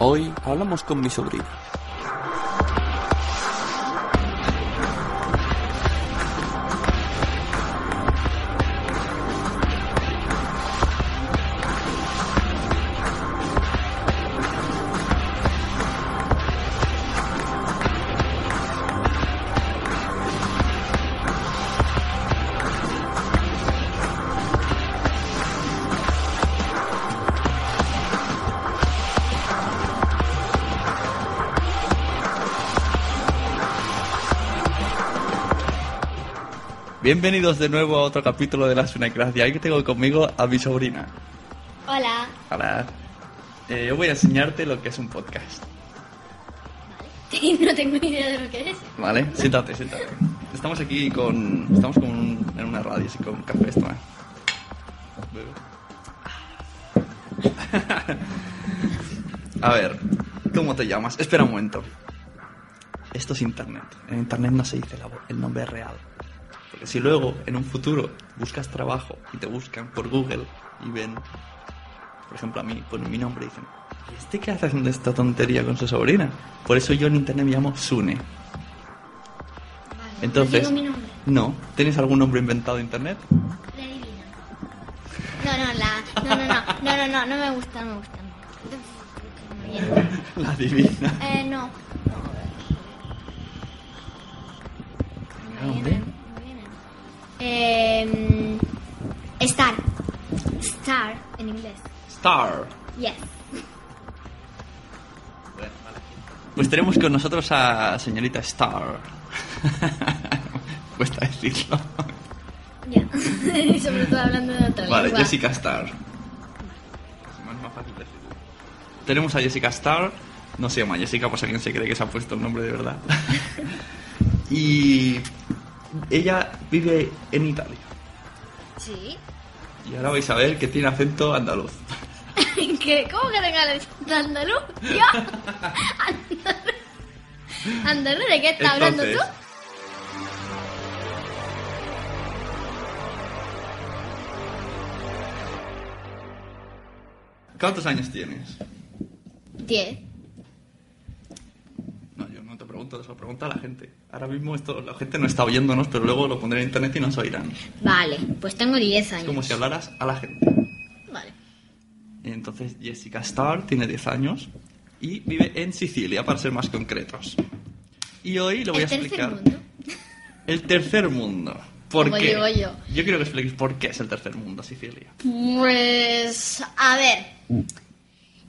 Hoy hablamos con mi sobrina. Bienvenidos de nuevo a otro capítulo de la Sunecracia. Hoy tengo conmigo a mi sobrina. Hola. Hola. Eh, yo voy a enseñarte lo que es un podcast. no tengo ni idea de lo que es. Vale, siéntate, siéntate. Estamos aquí con. Estamos con un- en una radio, así con un café. Esto, ¿eh? A ver, ¿cómo te llamas? Espera un momento. Esto es internet. En internet no se dice la el nombre real. Si luego, en un futuro, buscas trabajo y te buscan por Google y ven, por ejemplo, a mí, ponen mi nombre y dicen, ¿y este qué hace haciendo esta tontería con su sobrina? Por eso yo en internet me llamo Sune. Vale, Entonces, no digo mi nombre. no. ¿Tienes algún nombre inventado de internet? La divina. No, no, la. No, no, no. No, no, no. No me gusta, no me gusta. No. La divina. Eh, no. No, Eh, star. Star en inglés. Star. Yes. Pues tenemos con nosotros a señorita Star. Cuesta decirlo. Ya. Y sobre todo hablando de otra Vale, lengua. Jessica Star. Es más fácil decirlo. Tenemos a Jessica Star. No se llama Jessica, pues alguien se cree que se ha puesto el nombre de verdad. y ella vive en Italia. Sí. Y ahora vais a ver que tiene acento andaluz. ¿Cómo que tengo de andaluz? Yo. Andaluz. ¿Andaluz? ¿De qué estás hablando tú? ¿Cuántos años tienes? Diez. Pregunto, eso pregunta a la gente. Ahora mismo esto, la gente no está oyéndonos, pero luego lo pondré en internet y nos oirán. Vale, pues tengo diez Es años. como si hablaras a la gente. Vale. Entonces Jessica Starr tiene 10 años y vive en Sicilia, para ser más concretos. Y hoy le voy El a tercer explicar mundo. el tercer mundo. ¿Por Como qué? digo yo. Yo quiero que expliques por qué es el tercer mundo Sicilia. Pues, a ver.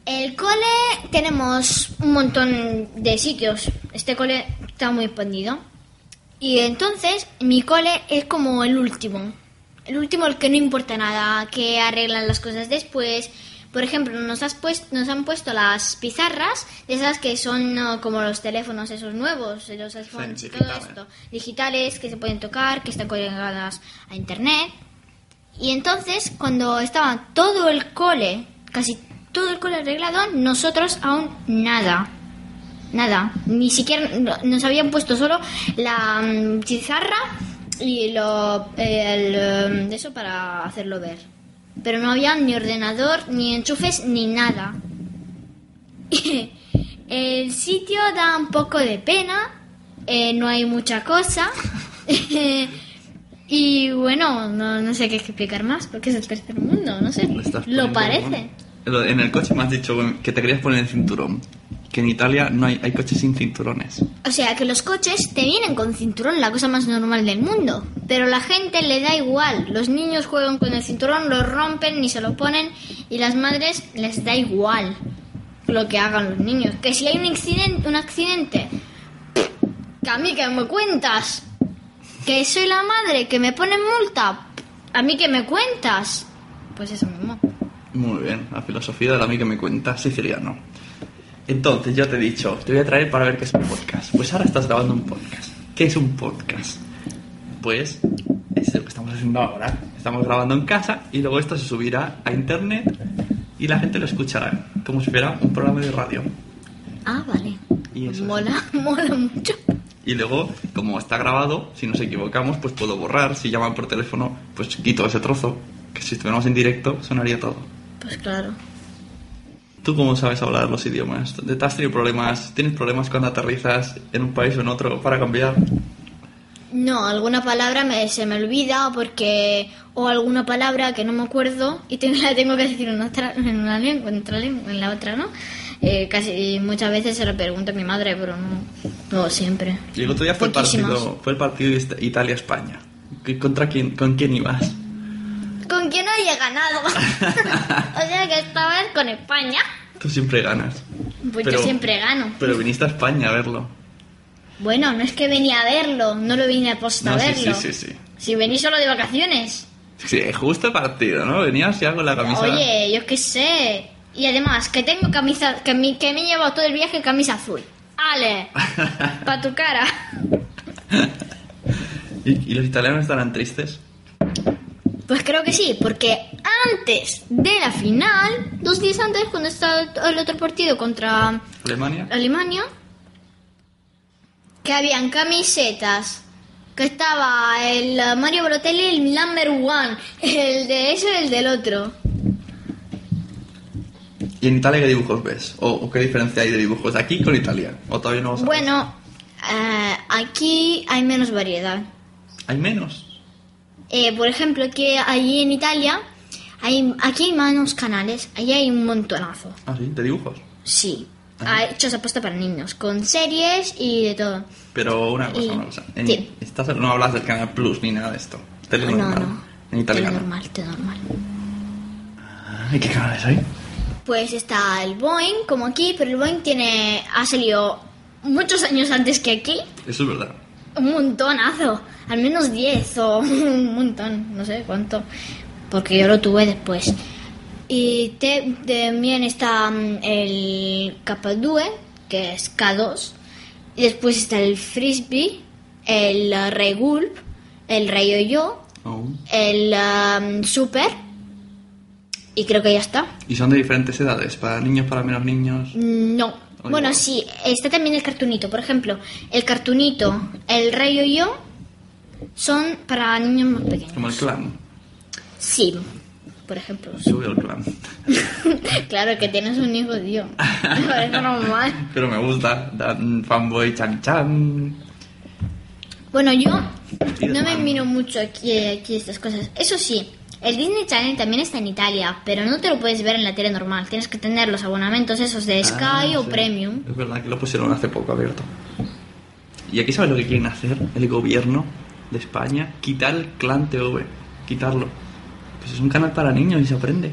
El cole tenemos un montón de sitios. Este cole está muy expandido. Y entonces mi cole es como el último. El último el que no importa nada, que arreglan las cosas después. Por ejemplo, nos, has puesto, nos han puesto las pizarras, de esas que son como los teléfonos esos nuevos, los iPhones y todo digitales. esto. Digitales, que se pueden tocar, que están colgadas a internet. Y entonces, cuando estaba todo el cole, casi todo el cole arreglado, nosotros aún nada. Nada. Ni siquiera no- nos habían puesto solo la mm, pizarra y lo, el, em, eso para hacerlo ver. Pero no había ni ordenador, ni enchufes, ni nada. el sitio da un poco de pena, eh, no hay mucha cosa. y bueno, no, no sé qué explicar más, porque es el tercer mundo, no sé. Lo parece. En el coche me has dicho que te querías poner el cinturón. Que en Italia no hay, coches sin cinturones. O sea, que los coches te vienen con cinturón, la cosa más normal del mundo. Pero la gente le da igual. Los niños juegan con el cinturón, lo rompen, ni se lo ponen. Y las madres les da igual lo que hagan los niños. Que si hay un accidente, un accidente que a mí que me cuentas. Que soy la madre, que me ponen multa. A mí que me cuentas. Pues eso mismo. Muy bien, la filosofía de la mí que me cuentas siciliano. Entonces, yo te he dicho, te voy a traer para ver qué es un podcast. Pues ahora estás grabando un podcast. ¿Qué es un podcast? Pues es lo que estamos haciendo ahora. Estamos grabando en casa y luego esto se subirá a internet y la gente lo escuchará como si fuera un programa de radio. Ah, vale. Y eso es. mola, mola mucho. Y luego, como está grabado, si nos equivocamos, pues puedo borrar. Si llaman por teléfono, pues quito ese trozo. Que si estuviéramos en directo, sonaría todo. Pues claro. ¿Tú cómo sabes hablar los idiomas? ¿Te has tenido problemas? ¿Tienes problemas cuando aterrizas en un país o en otro para cambiar? No, alguna palabra me, se me olvida porque... O alguna palabra que no me acuerdo y tengo, la tengo que decir en, otra, en una lengua, en, otra lengua, en la otra, ¿no? Eh, casi muchas veces se lo pregunto a mi madre, pero no, no siempre. Y el otro día fue el partido, fue el partido Italia-España. ¿Qué- ¿Contra quién, con quién ibas? ¿Con quién no haya ganado? o sea que esta vez con España. Tú siempre ganas. Pues Pero- yo siempre gano. Pero viniste a España a verlo. Bueno, no es que venía a verlo, no lo vine a posta No, a verlo. sí, sí, sí. Si venís solo de vacaciones. Sí, justo partido, ¿no? Venías ya con la camisa. Oye, yo qué sé. Y además, que tengo camisa, que me, que me he llevado todo el viaje camisa azul. ¡Ale! Pa' tu cara. ¿Y, y los italianos estarán tristes? Pues creo que sí, porque antes de la final, dos días antes, cuando estaba el otro partido contra ¿Alemania? Alemania, que habían camisetas, que estaba el Mario Brotelli, el number one, el de eso y el del otro. ¿Y en Italia qué dibujos ves? ¿O, o qué diferencia hay de dibujos de aquí con Italia? ¿O todavía no lo sabes? Bueno, eh, aquí hay menos variedad. ¿Hay menos? Eh, por ejemplo, que allí en Italia, hay, aquí hay menos canales, allí hay un montonazo. Ah, sí, de dibujos. Sí, ha hechos apuesta para niños, con series y de todo. Pero una cosa, Y- una cosa. En, sí. estás- no hablas del Canal Plus ni nada de esto. Tele No, normal. no. En italiano. Normal, normal. ¿Y qué canales hay? Pues está el Boeing, como aquí, pero el Boeing tiene, ha salido muchos años antes que aquí. Eso es verdad. Un montonazo, al menos 10 o un montón, no sé cuánto, porque yo lo tuve después. Y te- también está mm, el K2, que es K2, y después está el Frisbee, el Rey Gulp, el Rey Yo, Oh. el um, Super Y creo que ya está. Y son de diferentes edades, para niños, para menos niños. No. Oye, bueno, sí, está también el cartunito. Por ejemplo, el cartunito, el rey y yo son para niños más pequeños. Como el clan. Sí, por ejemplo. Veo el clan. claro que tienes un hijo, tío. Me parece normal. Pero me gusta. Dan fanboy chan chan. Bueno, yo no me miro mucho aquí, aquí estas cosas. Eso sí, el Disney Channel también está en Italia, pero no te lo puedes ver en la tele normal. Tienes que tener los abonamientos esos de Sky Ah, o sí. Premium. Es verdad que lo pusieron hace poco abierto. ¿Y aquí sabes lo que quieren hacer el gobierno de España? Quitar el clan TV. Quitarlo. Pues es un canal para niños y se aprende.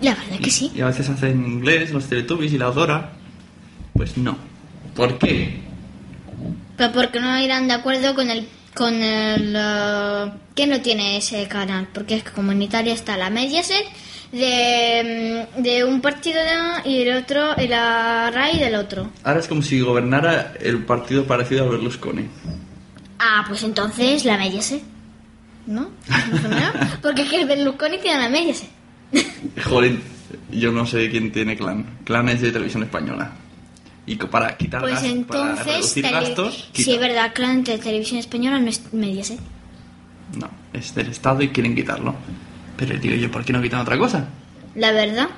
La verdad que sí. Y a veces hacen inglés, los Teletubbies y la Dora. Pues no. ¿Por qué? Pero porque no irán de acuerdo con el con el eh, ¿quién no tiene ese canal? Porque es que como en Italia está la Mediaset de, mm, de un partido de- y el otro y la RAI del otro. Ahora es como si gobernara el partido parecido a Berlusconi. Ah, pues entonces la Mediaset. ¿No? Porque es que el Berlusconi tiene la Mediaset. Joder, yo no sé quién tiene clan. Clan es de televisión española. Y para quitar Pues gas- para entonces reducir tele- gastos, sí es verdad, Clan de televisión española no es Mediaset. No, es del Estado y quieren quitarlo. Pero digo yo, ¿por qué no quitan otra cosa? La verdad.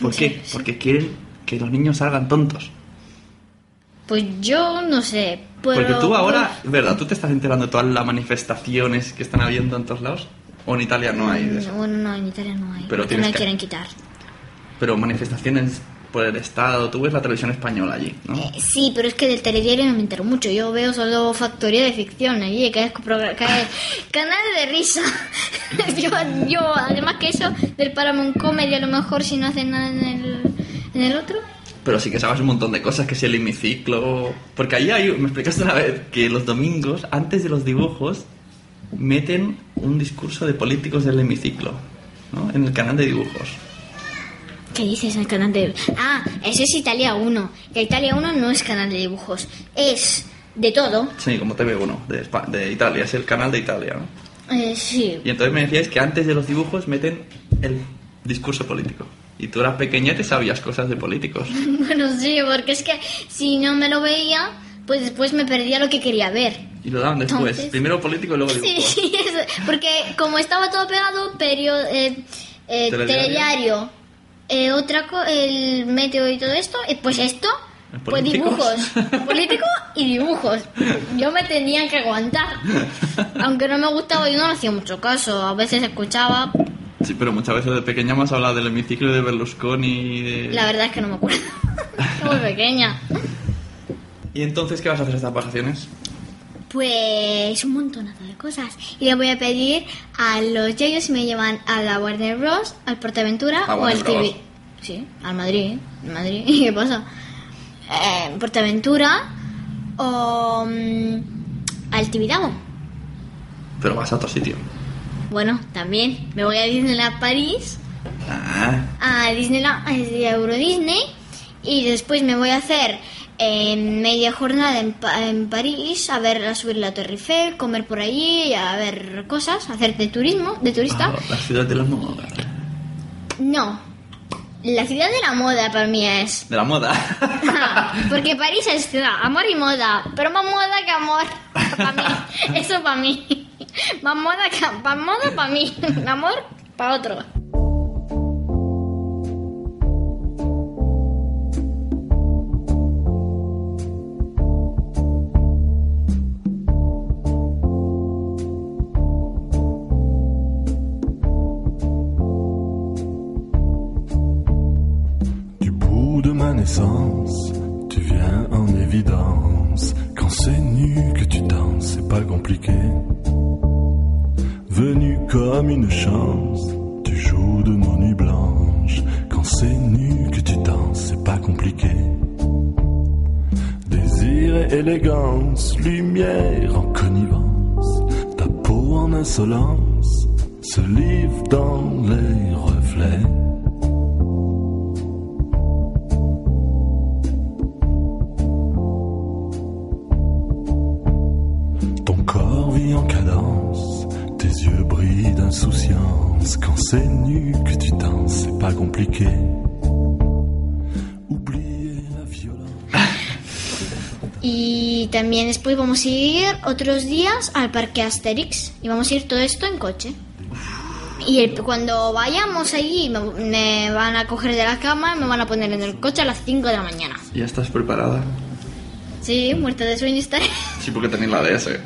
¿Por Sí, qué? sí. Porque quieren que los niños salgan tontos. Pues yo no sé. Pero... Porque tú ahora, ¿verdad? ¿Tú te estás enterando de todas las manifestaciones que están habiendo en todos lados? ¿O en Italia no hay de eso? No, bueno, no, en Italia no hay. Pero que- quieren quitar. Pero manifestaciones por el Estado, tú ves la televisión española allí, ¿no? Eh, sí, pero es que del telediario no me entero mucho. Yo veo solo Factoría de Ficción allí, que es, canal de risa. yo, yo, además que eso, del Paramount Comedy, a lo mejor si no hacen nada en el, en el otro. Pero sí que sabes un montón de cosas, que si el hemiciclo... Porque ahí hay, me explicaste una vez que los domingos, antes de los dibujos, meten un discurso de políticos del hemiciclo, ¿no? En el canal de dibujos. ¿Qué dices el canal de.? Ah, eso es Italia 1. Que Italia 1 no es canal de dibujos. Es de todo. Sí, como TV1, de, Espa- de Italia, es el canal de Italia, ¿no? Eh, sí. Y entonces me decías que antes de los dibujos meten el discurso político. Y tú eras pequeña y te sabías cosas de políticos. Bueno, sí, porque es que si no me lo veía, pues después me perdía lo que quería ver. Y lo daban después. Entonces- Primero político y luego Sí, dibujos. sí, es- porque como estaba todo pegado, perio, eh, eh, Telediario. Eh, otra co- el meteo y todo esto, y pues esto, pues dibujos, político y dibujos. Yo me tenía que aguantar, aunque no me gustaba, yo no le hacía mucho caso, a veces escuchaba, Sí, pero muchas veces de pequeña hemos hablado del hemiciclo de Berlusconi y de... la verdad es que no me acuerdo, Soy muy pequeña. ¿Y entonces qué vas a hacer estas vacaciones? Pues un montonazo de cosas. Y le voy a pedir a los yayos si me llevan a la Warner Bros, al Portaventura A o al TV. Sí, al Madrid. ¿eh? Madrid. ¿Qué pasa? Eh, Portaventura o mm, al Tibidabo. Pero vas a otro sitio. Bueno, también me voy a Disneyland París, Ah, a Disneyland, a Euro Disney y después me voy a hacer eh, media jornada en, Pa- en París a ver a subir la Torre Eiffel, comer por allí, a ver cosas, hacer de turismo, de turista. ah, la ciudad de la moda. No, la ciudad de la moda para mí es. De la moda. Porque París es ciudad, amor y moda, pero más moda que amor. Para mí, eso para mí. Más moda que más moda para mí, amor para otro. Tu viens en évidence. Quand c'est nu que tu danses, c'est pas compliqué. Venu comme une chance, tu joues de nos nuits blanches. Quand c'est nu que tu danses, c'est pas compliqué. Désir et élégance, lumière en connivence, ta peau en insolence se livre dans les reflets. Compliqué. Y también después vamos a ir otros días al parque Asterix y vamos a ir todo esto en coche. Y el- cuando vayamos allí me, me van a coger de la cama y me van a poner en el coche a las 5 de la mañana. ¿Ya estás preparada? Sí, muerta de sueño estaré. Sí, porque tenéis la DS.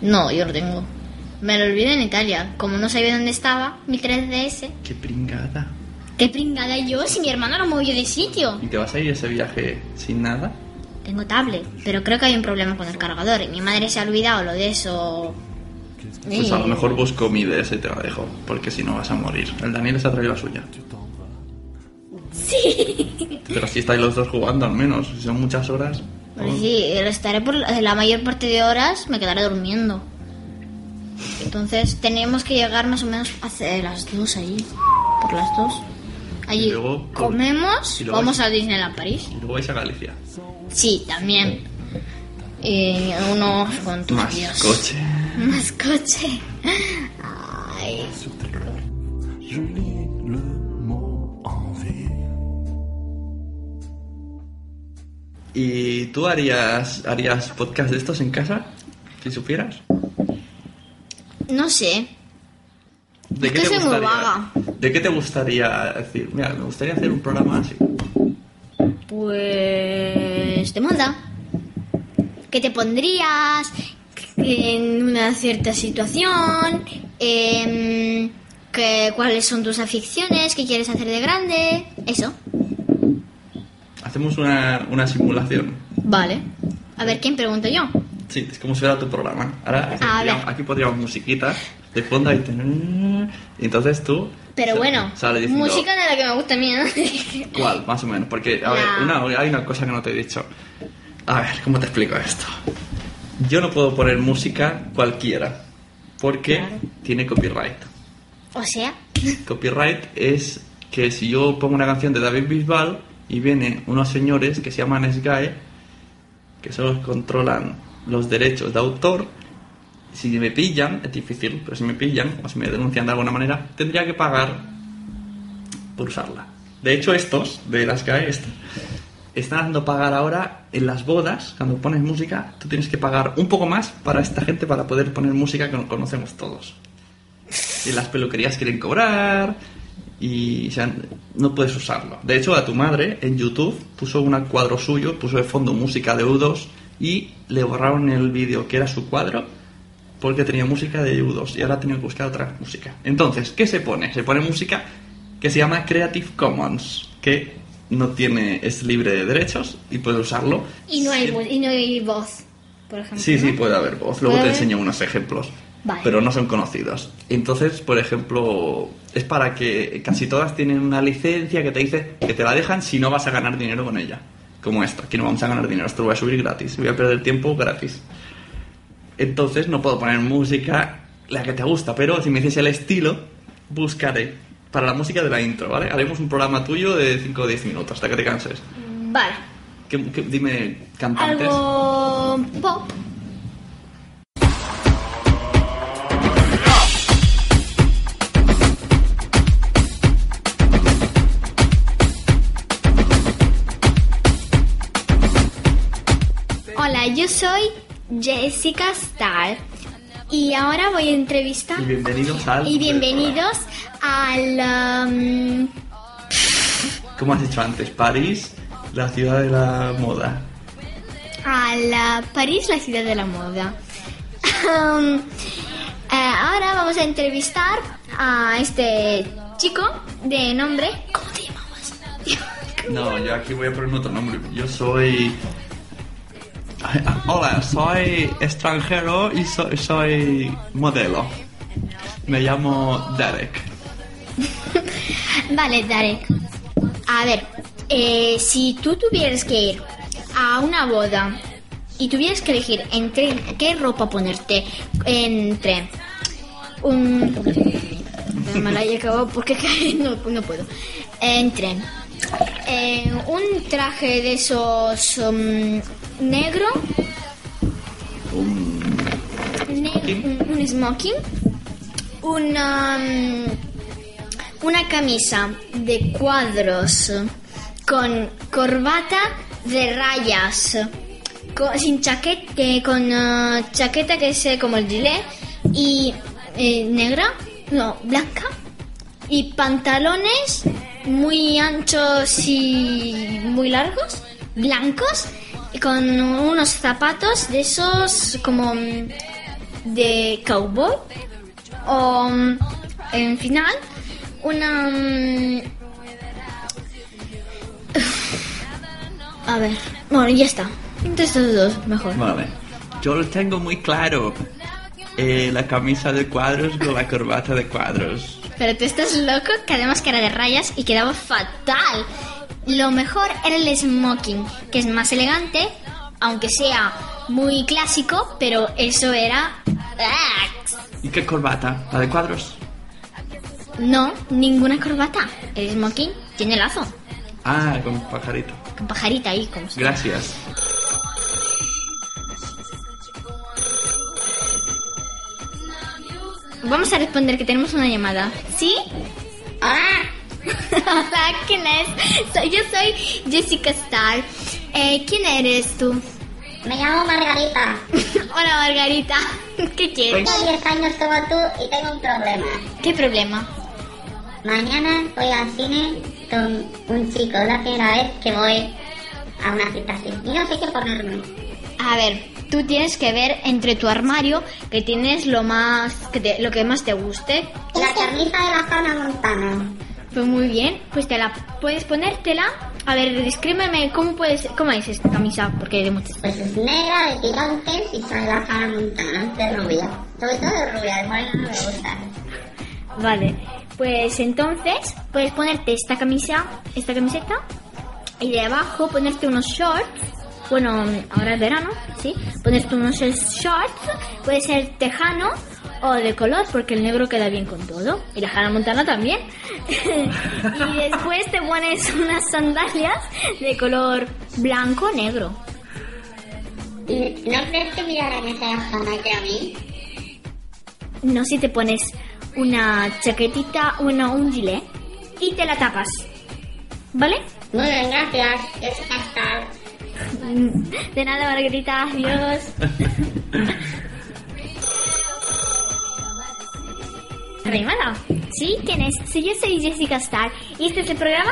No, yo lo tengo. Me lo olvidé en Italia. Como no sabía dónde estaba, mi 3DS. Qué pringada. Qué pringada yo si mi hermano lo movió de sitio. ¿Y te vas a ir ese viaje sin nada? Tengo tablet, pero creo que hay un problema con el cargador y mi madre se ha olvidado lo de eso. Pues a lo mejor busco mi DS y te la dejo, porque si no vas a morir. El Daniel se ha traído la suya. Sí. Pero si estáis los dos jugando al menos, si son muchas horas. Pues sí, estaré por la la mayor parte de horas, me quedaré durmiendo. Entonces tenemos que llegar más o menos hacia las dos allí. Por las dos. Allí Y luego- comemos, y luego- vamos a Disneyland París. Y luego vais a Galicia. Sí, también. Y unos cuantos Más días. coche. Más coche. Ay. ¿Y tú harías, harías podcast de estos en casa? Si supieras. No sé. ¿De Es que soy muy vaga. ¿De qué te gustaría decir? Mira, me gustaría hacer un programa así. Pues de moda. ¿Qué te pondrías en una cierta situación? Em, que, ¿Cuáles son tus aficiones? ¿Qué quieres hacer de grande? Eso. Hacemos una, una simulación. Vale. A ver, ¿quién pregunto yo? Sí, es como si fuera tu programa. Ahora, aquí, A ver. pondríamos- aquí pondríamos musiquita de fondo y, ten- y entonces tú... Pero bueno, sale diciendo, música de la que me gusta a mí. ¿no? ¿Cuál? Más o menos. Porque, a ver, una- hay una cosa que no te he dicho. A ver, ¿cómo te explico esto? Yo no puedo poner música cualquiera. Porque Claro. tiene copyright. o sea, Copyright es que si yo pongo una canción de David Bisbal y vienen unos señores que se llaman SGAE, que solo controlan los derechos de autor, si me pillan, es difícil, pero si me pillan o si me denuncian de alguna manera, tendría que pagar por usarla. De hecho, estos de las SGAE est- están dando pagar ahora en las bodas, cuando pones música, tú tienes que pagar un poco más para esta gente para poder poner música que no conocemos todos y las peluquerías quieren cobrar y o no puedes usarlo. De hecho, a tu madre en YouTube puso un cuadro suyo, puso de fondo música de U2 y le borraron el vídeo que era su cuadro porque tenía música de U2 y ahora tenido que buscar otra música. Entonces, ¿qué se pone? Se pone música que se llama Creative Commons, que no tiene es libre de derechos y puedes usarlo. y no hay, y no hay voz, por ejemplo. Sí, sí, puede haber voz. Luego ¿Puede te haber? enseño unos ejemplos. Vale. Pero no son conocidos. Entonces, por ejemplo, es para que casi todas tienen una licencia que te dice que te la dejan si no vas a ganar dinero con ella. Como esta, aquí no vamos a ganar dinero, esto lo voy a subir gratis, voy a perder tiempo gratis. Entonces no puedo poner música la que te gusta, pero si me dices el estilo, buscaré para la música de la intro, ¿vale? Haremos un programa tuyo de 5 o 10 minutos hasta que te canses. Vale. ¿Qué- qué- dime cantantes. Algo pop. Yo soy Jessica Starr y ahora voy a entrevistar Y bienvenidos al... y bienvenidos al um, Como has dicho antes, París, la ciudad de la moda. a la París, la ciudad de la moda. Um, eh, ahora vamos a entrevistar a este chico de nombre. ¿Cómo te llamabas? No, yo aquí voy a poner otro nombre. Yo soy... Hola, soy extranjero y soy, modelo. Me llamo Derek. Vale, Darek. A ver, eh, si tú tuvieras que ir a una boda y tuvieras que elegir entre qué ropa ponerte, entre un... Me la he porque no, puedo. Entre eh, un traje de esos um, negro, ne- un, un smoking, una, um, una camisa de cuadros con corbata de rayas, co- sin chaqueta, con eh, chaqueta que es como el gilet y eh, negra, no, blanca. Y pantalones muy anchos y muy largos, blancos, con unos zapatos de esos como mm, de cowboy o mm, en final una mm, a ver bueno ya está entre estos dos mejor Vale. Yo lo tengo muy claro. Eh, la camisa de cuadros con la corbata de cuadros. pero tú estás loco que además que era de rayas y quedaba fatal lo mejor era el smoking que es más elegante aunque sea muy clásico pero eso era ¡Ah! ¿Y qué corbata? ¿La de cuadros? no ninguna corbata el smoking tiene lazo Ah, con pajarito. con pajarita ahí como Gracias. Vamos a responder que tenemos una llamada. ¿Sí? Hola. ¿quién es? Yo soy Jessica Starr. Eh, ¿Quién eres tú? Me llamo Margarita. Hola, Margarita. ¿Qué quieres? Tengo 10 años como tú y tengo un problema. ¿Qué problema? Mañana voy al cine con un chico. Es la primera vez que voy a una cita así. Y no sé qué ponerme. A ver, tú tienes que ver entre tu armario que tienes lo más que te- lo que más te guste. La camisa de la Hannah Montana. Pues muy bien, pues te la puedes ponértela. A ver, descríbeme cómo puedes cómo es esta camisa porque hay de muchas. Pues es negra, de tirantes y trae la Hannah Montana de rubia. Sobre todo de rubia, de morena no me gusta. Vale, pues entonces puedes ponerte esta camisa, esta camiseta y de abajo ponerte unos shorts. Bueno, ahora es verano, ¿sí? Ponerte unos shorts, puede ser tejano o de color porque el negro queda bien con todo. Y la Hannah Montana también. y después te pones unas sandalias de color blanco-negro. ¿Y no crees que mirarán esa Hannah que a mí? No si te pones una chaquetita, bueno, un gilet y te la tapas. ¿Vale? Muy bien, gracias. Jessica Starr. De nada, Margarita. Adiós. Arrimada. ¿Sí? ¿Quién es? Sí, yo soy Jessica Starr y este es el programa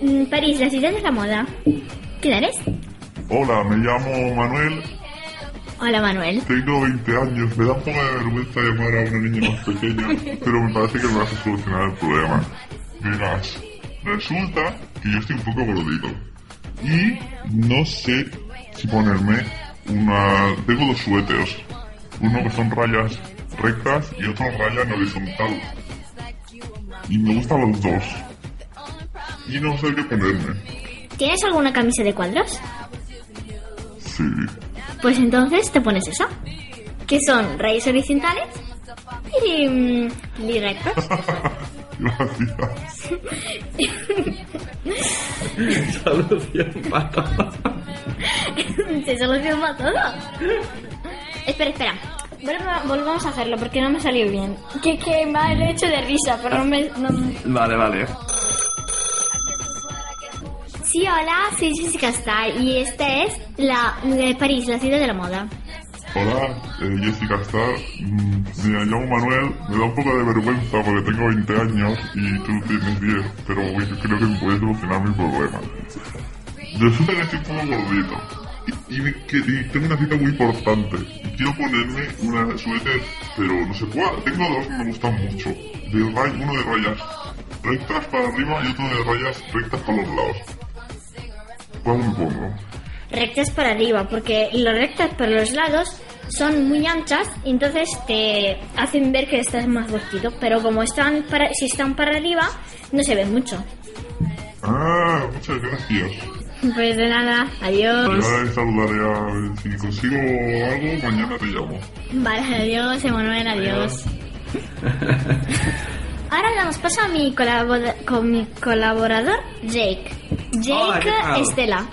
mm, París, la ciudad de la moda. ¿Quién eres? Hola, me llamo Manuel, Hola, Manuel. tengo 20 años, me da un poco de vergüenza llamar a una niña más pequeña, pero me parece que me vas a solucionar el problema. Verás, resulta que yo estoy un poco gordito y no sé si ponerme una... Tengo dos suéteres, uno que son rayas rectas y otro raya en horizontal. Y me gustan los dos. Y no sé qué ponerme. ¿Tienes alguna camisa de cuadros? Sí. Pues entonces te pones esa. Que son rayas horizontales y, mm, y rectas. Gracias. Solución para todo. Se soluciona todo. Espera, espera. Volva- volvamos a hacerlo porque no me salió bien. Que, que me ha hecho de risa, pero no me... no- Vale, vale. Sí, hola, soy Jessica Starr y esta es la de París, la ciudad de la moda. Hola, eh, Jessica Starr. Mm, Me llamo Manuel. Me da un poco de vergüenza porque tengo 20 años y tú tienes 10, pero yo creo que me puedes solucionar mi problema. Que estoy un poco gordito y, me- que- y tengo una cita muy importante. Y quiero ponerme una suéter, pero no sé cuál. Tengo dos que me gustan mucho. De ray- uno de rayas rectas para arriba y otro de rayas rectas para los lados. ¿Cuál me pongo? Rectas para arriba, porque las rectas para los lados son muy anchas y entonces te hacen ver que estás más vestido, pero como están para, si están para arriba, no se ve mucho. Ah, muchas gracias. Pues de nada, adiós. Ya saludaré a ver si consigo algo, mañana te llamo. Vale, adiós, Emanuel, adiós. Ahora damos paso a mi, colabora- con mi colaborador, Jake. Jake Hola, ¿qué tal? Estela.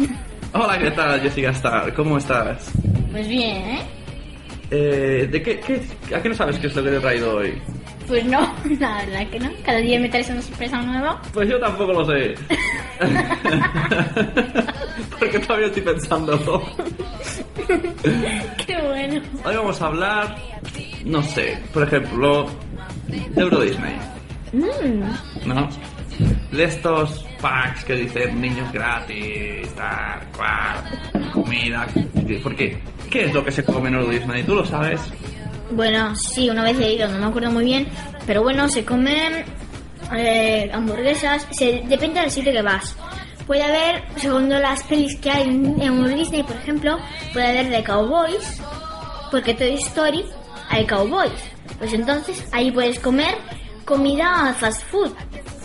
Hola, ¿qué tal, Jessica Star? ¿Cómo estás? Pues bien, ¿eh? Eh, ¿de qué, qué- ¿A qué no sabes qué es lo que te he traído hoy? Pues no, la verdad que no. Cada día me traes una sorpresa nueva. Pues yo tampoco lo sé. Porque todavía estoy pensándolo. Qué bueno. Hoy vamos a hablar, no sé, por ejemplo, de Euro Disney. ¿No? De estos packs que dicen niños gratis, tal, cual, comida. ¿Por qué? ¿Qué es lo que se come en Euro Disney? ¿Tú lo sabes? Bueno, sí, una vez he ido, no me acuerdo muy bien. Pero bueno, se comen eh, hamburguesas. Se, depende del sitio que vas. Puede haber, según las pelis que hay en Disney, por ejemplo, puede haber de cowboys. Porque Toy Story hay cowboys. Pues entonces ahí puedes comer comida fast food.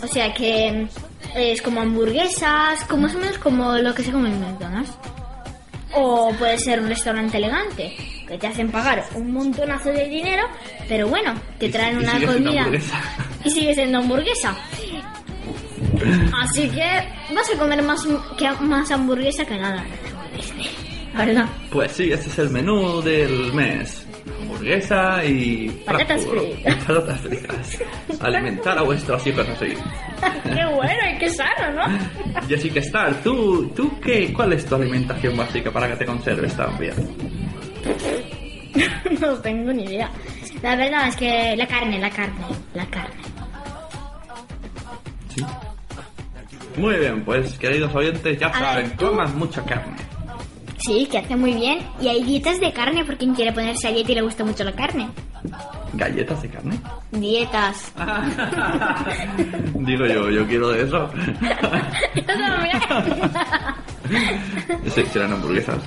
O sea que es como hamburguesas, como más o menos como lo que se come en McDonald's. O puede ser un restaurante elegante, que te hacen pagar un montonazo de dinero, pero bueno, te traen y una comida y sigue siendo hamburguesa. Así que vas a comer más, que, más hamburguesa que nada. ¿Verdad? Pues sí, este es el menú del mes. Hamburguesa y... Patatas fritas. Patatas fritas. Alimentar a vuestros hijos así. qué bueno y qué sano, ¿no? Jessica Star, ¿tú, tú qué, cuál es tu alimentación básica para que te conserves tan bien? no tengo ni idea. La verdad es que la carne, la carne, la carne. Sí. Muy bien, pues queridos oyentes, ya A saben, ver, coman mucha carne. Sí, que hace muy bien. Y hay dietas de carne por quien quiere ponerse a dieta y le gusta mucho la carne. ¿Galletas de carne? Dietas. Digo yo, yo quiero de eso. También. serán hamburguesas,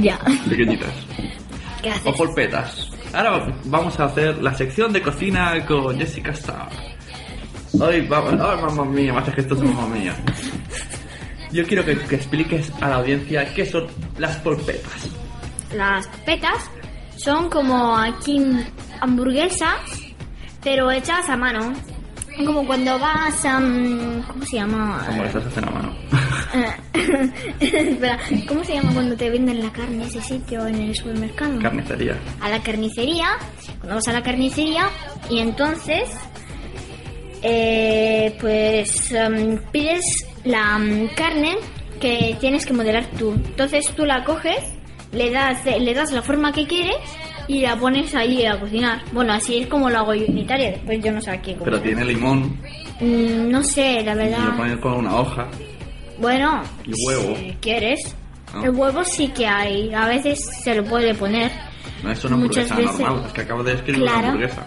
ya. pequeñitas. ¿Qué haces? O polpetas. Ahora vamos a hacer la sección de cocina con Jessica Star. Hoy vamos. ¡Ay, mamá mía! Más es que esto es mamá mía. Yo quiero que, que expliques a la audiencia qué son las polpetas. Las petas son como aquí hamburguesas, pero hechas a mano. Como cuando vas a... mm, ¿Cómo se llama? Como esas hacen a mano. Espera, ¿cómo se llama cuando te venden la carne ese sitio en el supermercado? Carnicería. a la carnicería, cuando vas a la carnicería y entonces eh, pues em, pides la em, carne que tienes que modelar tú. Entonces tú la coges, le das, le das la forma que quieres y la pones ahí a cocinar. Bueno, así es como lo hago yo en Italia, después yo no sé aquí cómo. Pero tiene limón. Mm, no sé, la y lo verdad. ponen con una hoja. Bueno, Y huevo. si quieres. Ah. El huevo sí que hay, a veces se lo puede poner. No es una hamburguesa veces- normal, es que acabo de escribir una Claro. hamburguesa.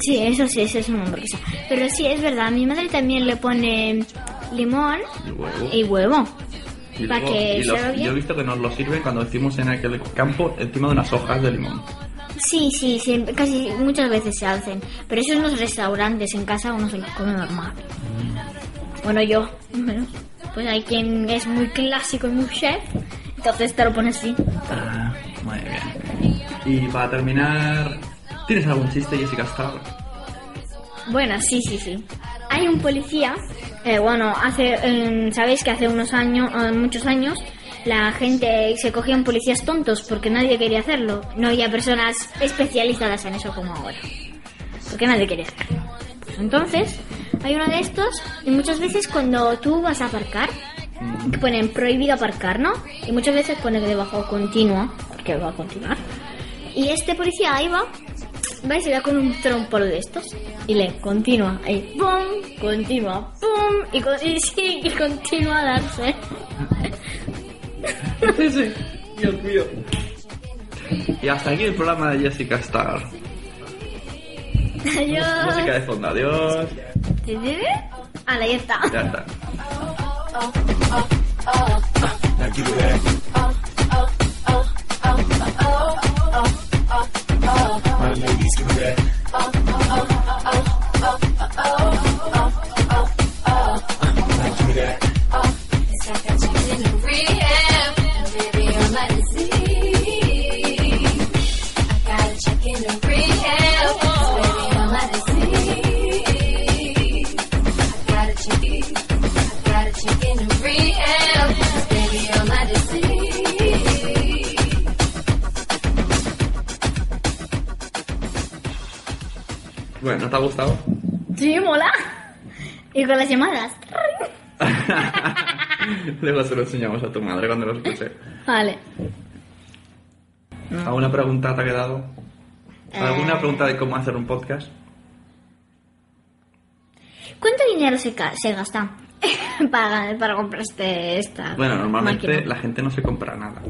Sí, eso sí, eso es una hamburguesa. Pero sí, es verdad, mi madre también le pone limón Y huevo. y huevo. Y para luego- que y los- sepa bien. yo he visto que nos lo sirven cuando decimos en aquel campo encima de unas hojas de limón. Sí, sí, sí, casi muchas veces se hacen. Pero eso en los restaurantes, en casa uno se los come normal. Bueno, yo, bueno, pues hay quien es muy clásico y muy chef, entonces te lo pones así. Ah, muy bien. Y para terminar, ¿tienes algún chiste, Jessica Star? Bueno, sí, sí, sí. Hay un policía, eh, bueno, hace, em, sabéis que hace unos años, eh, muchos años, la gente se cogían policías tontos porque nadie quería hacerlo. No había personas especializadas en eso como ahora. Porque nadie quería hacerlo. Entonces, hay uno de estos y muchas veces cuando tú vas a aparcar, ponen prohibido aparcar, ¿no? Y muchas veces pone debajo continua, porque va a continuar. Y este policía ahí va, va y se da con un trompolo de estos. Y le continúa, ahí, pum, continúa, pum, y, con- y y continúa a darse. Dios mío. Y hasta aquí el programa de Jessica Star. Adiós. Música de fondo, adiós. Ala, ya está. Ya está. Las llamadas. Luego se lo enseñamos a tu madre cuando lo escuche. Vale. ¿Alguna pregunta te ha quedado? ¿Alguna Eh. pregunta de cómo hacer un podcast? ¿Cuánto dinero se, se gasta para, para comprar este, esta Bueno, normalmente máquina? la gente no se compra nada.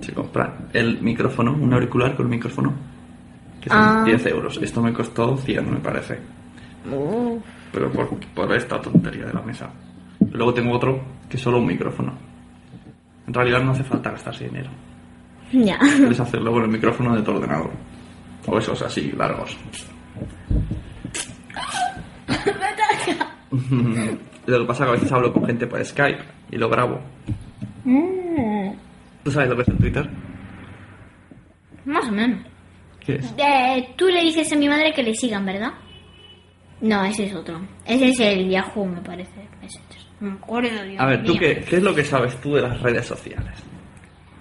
Se compra el micrófono, un auricular con el micrófono, que son Ah. 10 euros. Esto me costó 100, me parece. Uh, Pero por, por esta tontería de la mesa. Luego tengo otro que es solo un micrófono. En realidad no hace falta gastarse dinero. ya. Puedes hacerlo con el micrófono de tu ordenador. O esos así, largos. lo que pasa es que a veces hablo con gente por Skype y lo grabo. Mm, ¿Tú sabes lo que es el Twitter? más o menos. ¿Qué es? Eh, tú le dices a mi madre que le sigan, ¿verdad? No, ese es otro. Ese es el Yahoo, me parece. Messenger. No me A ver, ¿tú qué, qué es lo que sabes tú de las redes sociales?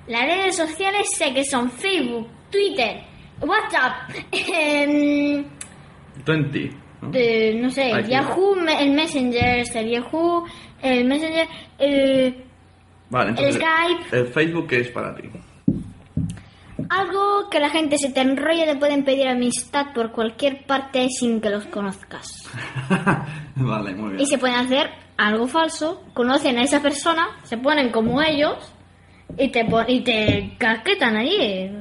Las redes sociales sé que son Facebook, Twitter, WhatsApp, em, 20. ¿no? eh, no sé. Yahoo, me- el Messenger, el Yahoo, el Messenger, eh, Vale, entonces. Skype. ¿El Facebook qué es para ti? Algo que la gente se te enrolla te pueden pedir amistad por cualquier parte sin que los conozcas. vale, muy bien. Y se pueden hacer algo falso, conocen a esa persona, se ponen como ellos y te, y te casquetan allí.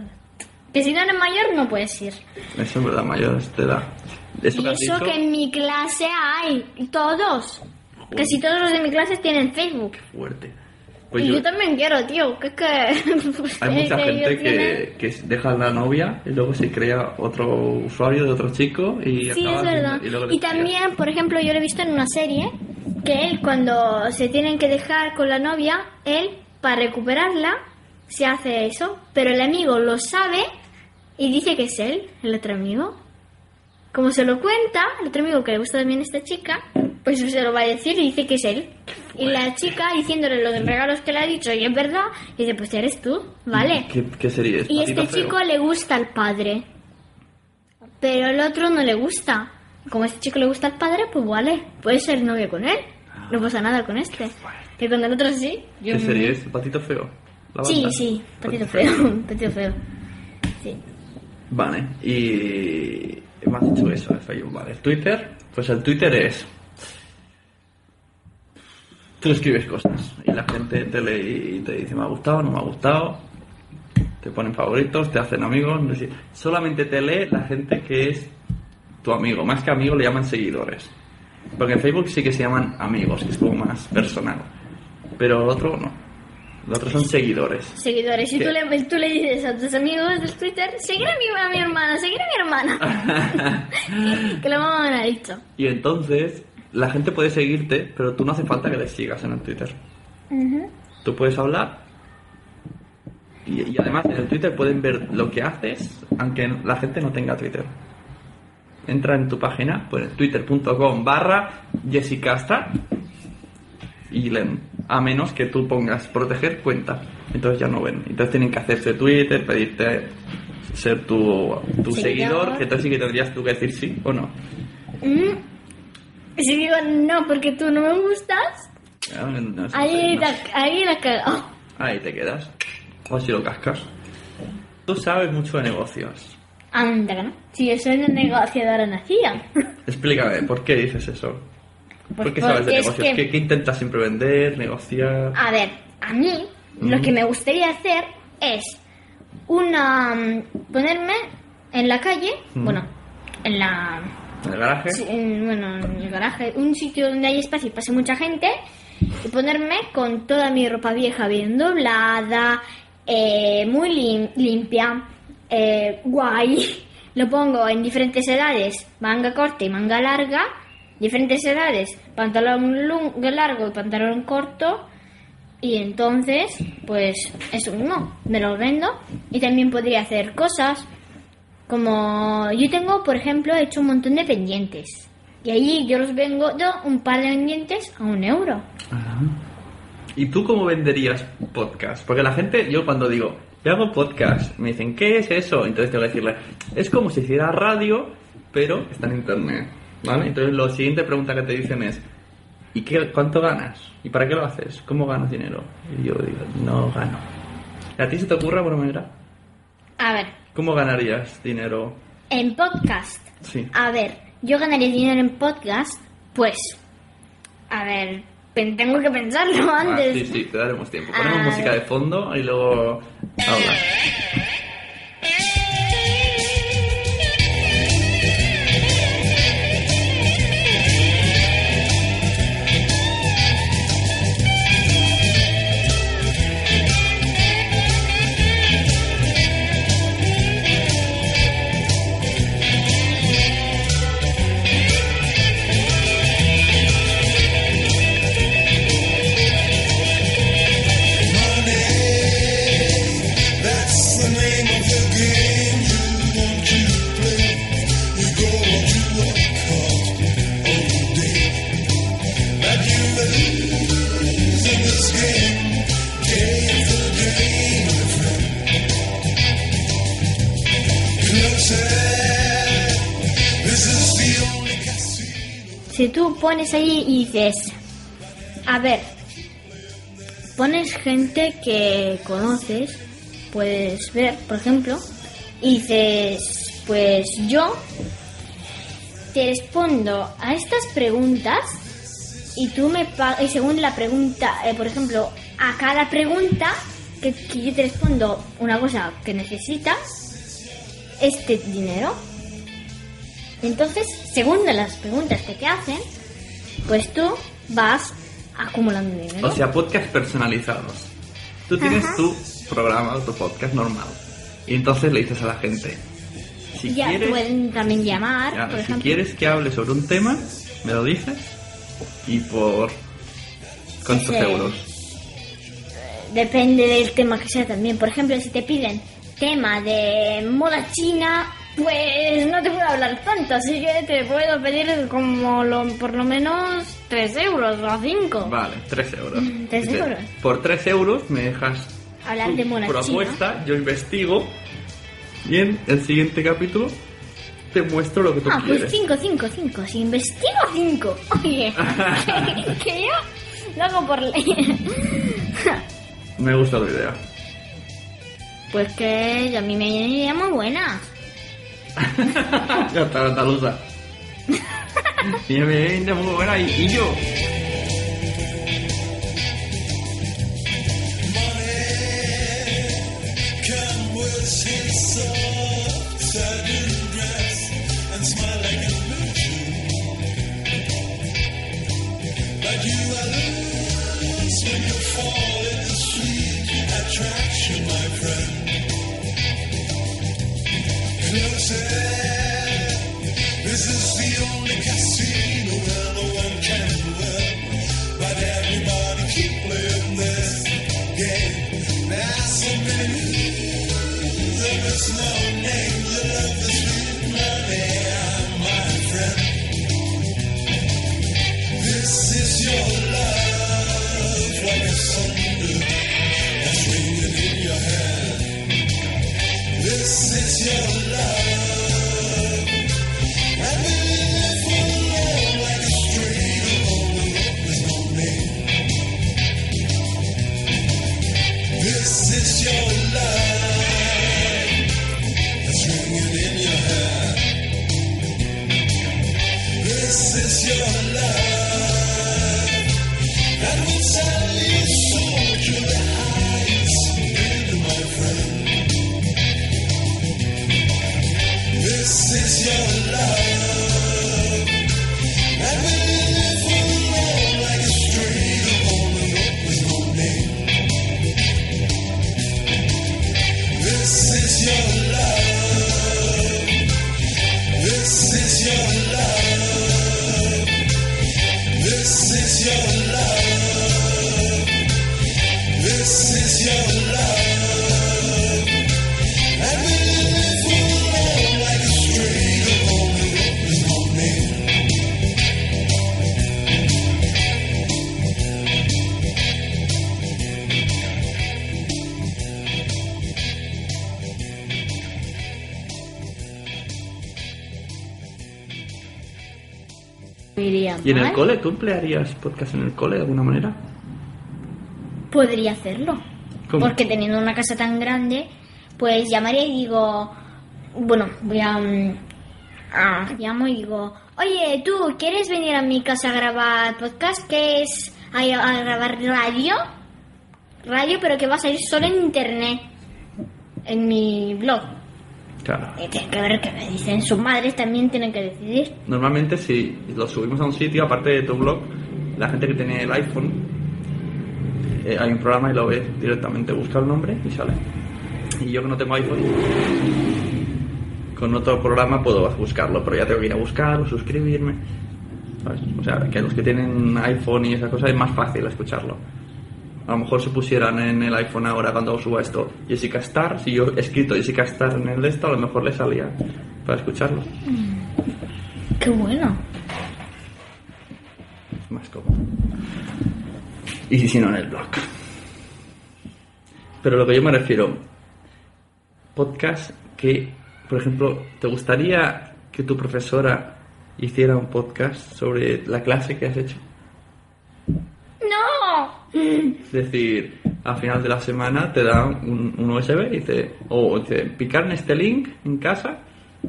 Que si no eres mayor no puedes ir. Eso es verdad, mayores de edad. Eso Y que eso que en mi clase hay, todos. Casi todos los de mi clase tienen Facebook. fuerte. Pues y yo- yo, también quiero, tío, que es que... hay mucha que gente que, que deja la novia y luego se crea otro usuario de otro chico y Sí, acaba es verdad. y, luego Y también, por ejemplo, yo lo he visto en una serie que él cuando se tienen que dejar con la novia, él para recuperarla se hace eso, pero el amigo lo sabe y dice que es él, el otro amigo. Como se lo cuenta, el otro amigo que le gusta también a esta chica, pues se lo va a decir y dice que es él. Y la chica diciéndole los regalos que le ha dicho y es verdad, y dice, pues eres tú, ¿vale? ¿Qué, qué sería? Y ¿Patito este feo? chico le gusta al padre. Pero el otro no le gusta. Como a este chico le gusta al padre, pues vale, puede ser novio con él. No pasa nada con este. Que con el otro sí. yo- ¿Qué sería? ¿Es patito feo? ¿La Sí, sí, patito feo, patito feo. Sí. Vale, y me has dicho eso, vale. El Twitter, pues el Twitter es... Tú escribes cosas y la gente te lee y te dice me ha gustado, no me ha gustado, te ponen favoritos, te hacen amigos, no sé. solamente te lee la gente que es tu amigo, más que amigo le llaman seguidores. Porque en Facebook sí que se llaman amigos, que es como más personal, pero el otro no, los otros son seguidores. Seguidores. Y ¿Qué? tú le, tú le dices a tus amigos del Twitter, seguir a mi, a mi hermana, seguir a mi hermana. que la mamá me lo ha dicho. Y entonces la gente puede seguirte, pero tú no hace falta que les sigas en el Twitter. Tú puedes hablar y, y además en el Twitter pueden ver lo que haces, aunque la gente no tenga Twitter. Entra en tu página, pues twitter.com barra jessicastra y leen. A menos que tú pongas proteger cuenta. Entonces ya no ven. Entonces tienen que hacerse Twitter, pedirte ser tu, tu Seguidor. seguidor, que entonces sí que tendrías tú que decir sí o no. Mm. Si digo no porque tú no me gustas, Ah, no ahí, no la, sé. ahí la. Ahí te quedas. O si lo cascas. Tú sabes mucho de negocios. Anda. Si yo soy una negociadora nacida. Explícame, ¿por qué dices eso? ¿Por Pues qué sabes de negocios? que- ¿Qué, qué intentas siempre vender, negociar? A ver, a mí lo que me gustaría hacer es una mm, ponerme en la calle, bueno, en la ¿En el garaje? sí, en- bueno, en el garaje, un sitio donde hay espacio y pase mucha gente y ponerme con toda mi ropa vieja bien doblada, eh, muy lim- limpia, eh, guay. Lo pongo en diferentes edades, manga corta y manga larga, diferentes edades, pantalón largo y pantalón corto. Y entonces, pues eso mismo, me los vendo y también podría hacer cosas como yo tengo, por ejemplo, he hecho un montón de pendientes. Y allí yo los vengo, un par de pendientes a un euro. ¿Y tú cómo venderías podcast? Porque la gente, yo cuando digo, yo hago podcast, me dicen, ¿qué es eso? Entonces tengo que decirle, es como si hiciera radio, pero está en internet. ¿Vale? Entonces, la siguiente pregunta que te dicen es: ¿y qué, cuánto ganas? ¿Y para qué lo haces? ¿Cómo ganas dinero? Y yo digo: no gano. ¿A ti se te ocurre alguna manera? A ver, ¿Cómo ganarías dinero? en podcast. Sí. A ver, yo ganaría dinero en podcast, pues. A ver, tengo que pensarlo Ah, antes. sí, sí, te daremos tiempo. Ponemos Ah. música de fondo y luego hablas. Ahí y dices, a ver, pones gente que conoces, puedes ver, por ejemplo, y dices, pues yo te respondo a estas preguntas y tú me y según la pregunta, eh, por ejemplo, a cada pregunta que, yo te respondo una cosa que necesitas, este dinero. Entonces, según las preguntas que te hacen, pues tú vas acumulando dinero. O sea, podcast personalizados. Tú tienes Ajá. tu programa, tu podcast normal. Y entonces le dices a la gente, si ya quieres, pueden también llamar, ya, por si ejemplo. quieres que hable sobre un tema, me lo dices y por cuántos euros. Depende del tema que sea también. Por ejemplo, si te piden tema de moda china, pues no te puedo hablar tanto, así que te puedo pedir como lo, por lo menos 3 euros o 5. Vale, 3 euros. Mm, tres Dice, euros. Por 3 euros me dejas Hablar de propuesta, yo investigo y en el siguiente capítulo te muestro lo que tú Ah, pues quieres. 5, 5, 5. Si investigo 5. Oye, que, que yo lo hago por ley. Me gusta tu idea. pues que a mí me vienen ideas muy buenas. Ya está, andaluza. y me viene muy buena y, y yo. El cole? ¿Tú emplearías podcast en el cole de alguna manera? Podría hacerlo. ¿Cómo? Porque teniendo una casa tan grande, pues llamaría y digo, bueno, voy a, a- llamo y digo, oye, tú, ¿quieres venir a mi casa a grabar podcast? ¿Qué es? ¿A, a grabar radio? Radio, pero que va a salir solo en internet, en mi blog. Claro. Tienen que ver qué me dicen. Sus madres también tienen que decidir. Normalmente si lo subimos a un sitio, aparte de tu blog, la gente que tiene el iPhone, eh, hay un programa y lo ves directamente, busca el nombre y sale. Y yo que no tengo iPhone, con otro programa puedo buscarlo, pero ya tengo que ir a buscarlo, suscribirme. ¿sabes? O sea, que los que tienen iPhone y esa cosa es más fácil escucharlo. A lo mejor si pusieran en el iPhone ahora cuando suba esto Jessica Star, si yo he escrito Jessica Star en el de esto, a lo mejor le salía para escucharlo. Qué bueno. Es más cómodo. Y si no, en el blog. Pero lo que yo me refiero, podcast que, por ejemplo, ¿te gustaría que tu profesora hiciera un podcast sobre la clase que has hecho? ¡No! Es decir, al final de la semana te da un, un USB y dice, o dice, picar en este link en casa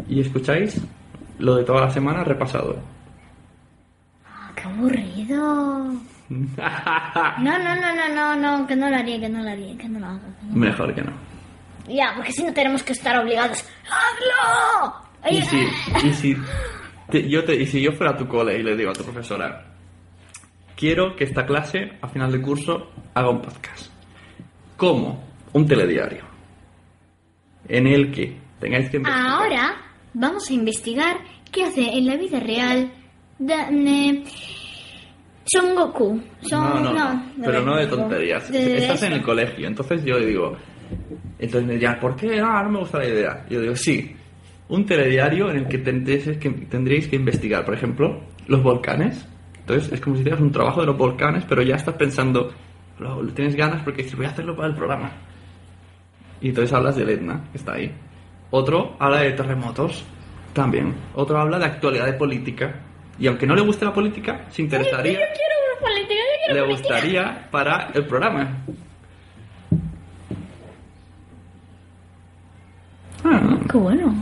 y escucháis lo de toda la semana repasado. ¡Qué aburrido! No, no, no, no, no, no, que no lo haría, que no lo haría, que no lo haga. no. Mejor que no. Ya, porque si no tenemos que estar obligados. ¡Hazlo! Y si, y si, te- yo te- y si yo fuera a tu cole y le digo a tu profesora, quiero que esta clase, a final de curso, haga un podcast. ¿Cómo? Un telediario. En el que tengáis que investigar. Ahora vamos a investigar qué hace en la vida real ne- Son Goku. Son, No, no, no, pero no de tonterías. De- Estás en el colegio, entonces yo digo, entonces me dirán, ¿por qué? Ah, no me gusta la idea. Yo digo, sí, un telediario en el que tendréis que, tendréis que investigar, por ejemplo, los volcanes. Entonces es como si hicieras un trabajo de los volcanes, pero ya estás pensando, lo, lo tienes ganas porque dices, voy a hacerlo para el programa. Y entonces hablas del Etna, que está ahí. Otro habla de terremotos, también. Otro habla de actualidad de política. Y aunque no le guste la política, se interesaría Yo quiero una política, yo quiero le política. gustaría para el programa. Ah, Qué bueno.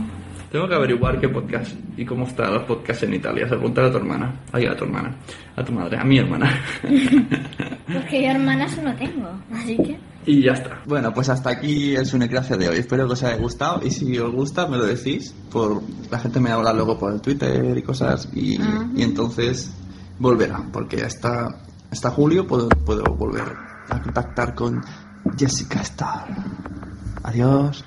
Tengo que averiguar qué podcast y cómo están los podcasts en Italia. Se preguntar a tu hermana. Ay, a tu hermana. A tu madre. A mi hermana. Porque yo hermanas no tengo, así que... y ya está. Bueno, pues hasta aquí el Sunecracia de hoy. Espero que os haya gustado. Y si os gusta, me lo decís. Por La gente me habla luego por el Twitter y cosas. Y, entonces volverá. Porque hasta, hasta julio puedo, puedo volver a contactar con Jessica Star. Adiós.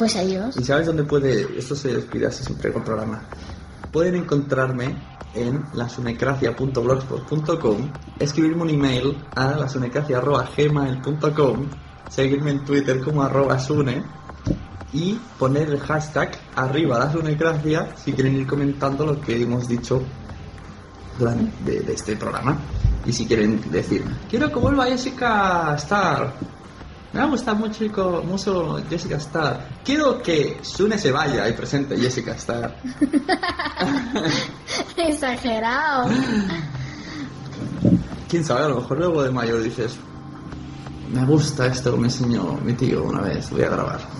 Pues adiós. ¿Y sabes dónde puede.? Esto se despide así siempre con programa. Pueden encontrarme en lasunecracia.blogspot.com, escribirme un email a lasunecracia.gmail.com, seguirme en Twitter como arroba sune y poner el hashtag arriba lasunecracia si quieren ir comentando lo que hemos dicho durante de, de este programa. Y si quieren decir, quiero que vuelva Jessica Star. Me gusta mucho, mucho Jessica Star. Quiero que Sune se vaya y presente Jessica Star. Exagerado. Quién sabe, a lo mejor luego de mayor dices, me gusta esto que me enseñó mi tío una vez, voy a grabar.